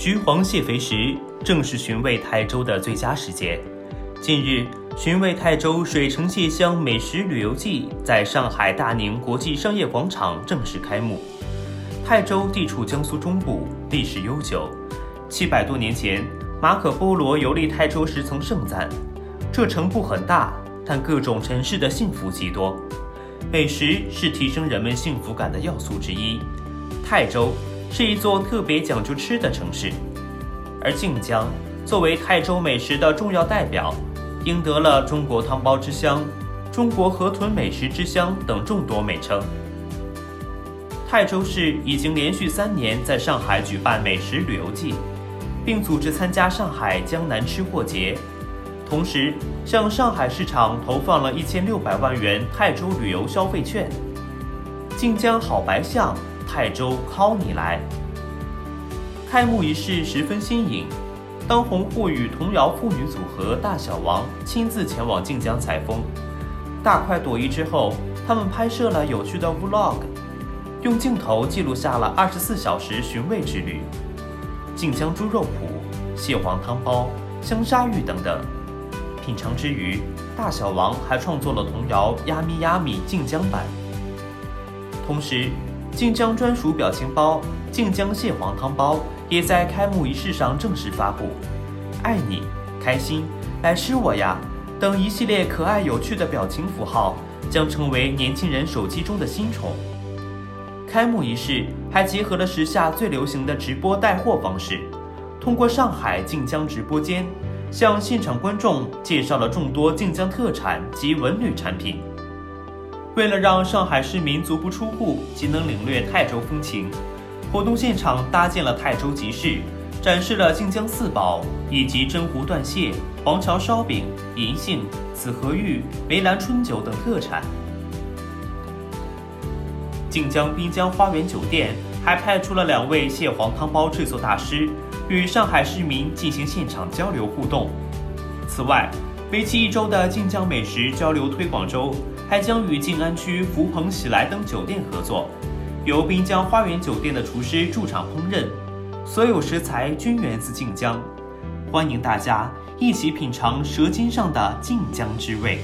橘黄蟹肥时正是寻味泰州的最佳时节。近日，寻味泰州水城蟹乡美食旅游季在上海大宁国际商业广场正式开幕。泰州地处江苏中部，历史悠久。七百多年前，马可·波罗游历泰州时曾盛赞：“这城不很大，但各种城市的幸福极多。美食是提升人们幸福感的要素之一。泰州是一座特别讲究吃的城市，而靖江作为泰州美食的重要代表。”赢得了“中国汤包之乡”“中国河豚美食之乡”等众多美称。泰州市已经连续三年在上海举办美食旅游季，并组织参加上海江南吃货节，同时向上海市场投放了一千六百万元泰州旅游消费券。晋江好白象，泰州靠你来！开幕仪式十分新颖。当红沪语童谣妇女组合大小王亲自前往晋江采风，大快朵颐之后，他们拍摄了有趣的 vlog，用镜头记录下了二十四小时寻味之旅。晋江猪肉脯、蟹黄汤包、香沙芋等等。品尝之余，大小王还创作了童谣《呀咪呀咪》晋江版。同时，晋江专属表情包“晋江蟹黄汤包”。也在开幕仪式上正式发布，“爱你，开心，来吃我呀”等一系列可爱有趣的表情符号将成为年轻人手机中的新宠。开幕仪式还结合了时下最流行的直播带货方式，通过上海晋江直播间，向现场观众介绍了众多晋江特产及文旅产品。为了让上海市民足不出户即能领略泰州风情。活动现场搭建了泰州集市，展示了靖江四宝以及真湖断蟹、黄桥烧饼、银杏、紫河芋、梅兰春酒等特产。靖江滨江花园酒店还派出了两位蟹黄汤包制作大师，与上海市民进行现场交流互动。此外，为期一周的靖江美食交流推广周还将与静安区福朋喜来登酒店合作。由滨江花园酒店的厨师驻场烹饪，所有食材均源自晋江，欢迎大家一起品尝舌尖上的晋江之味。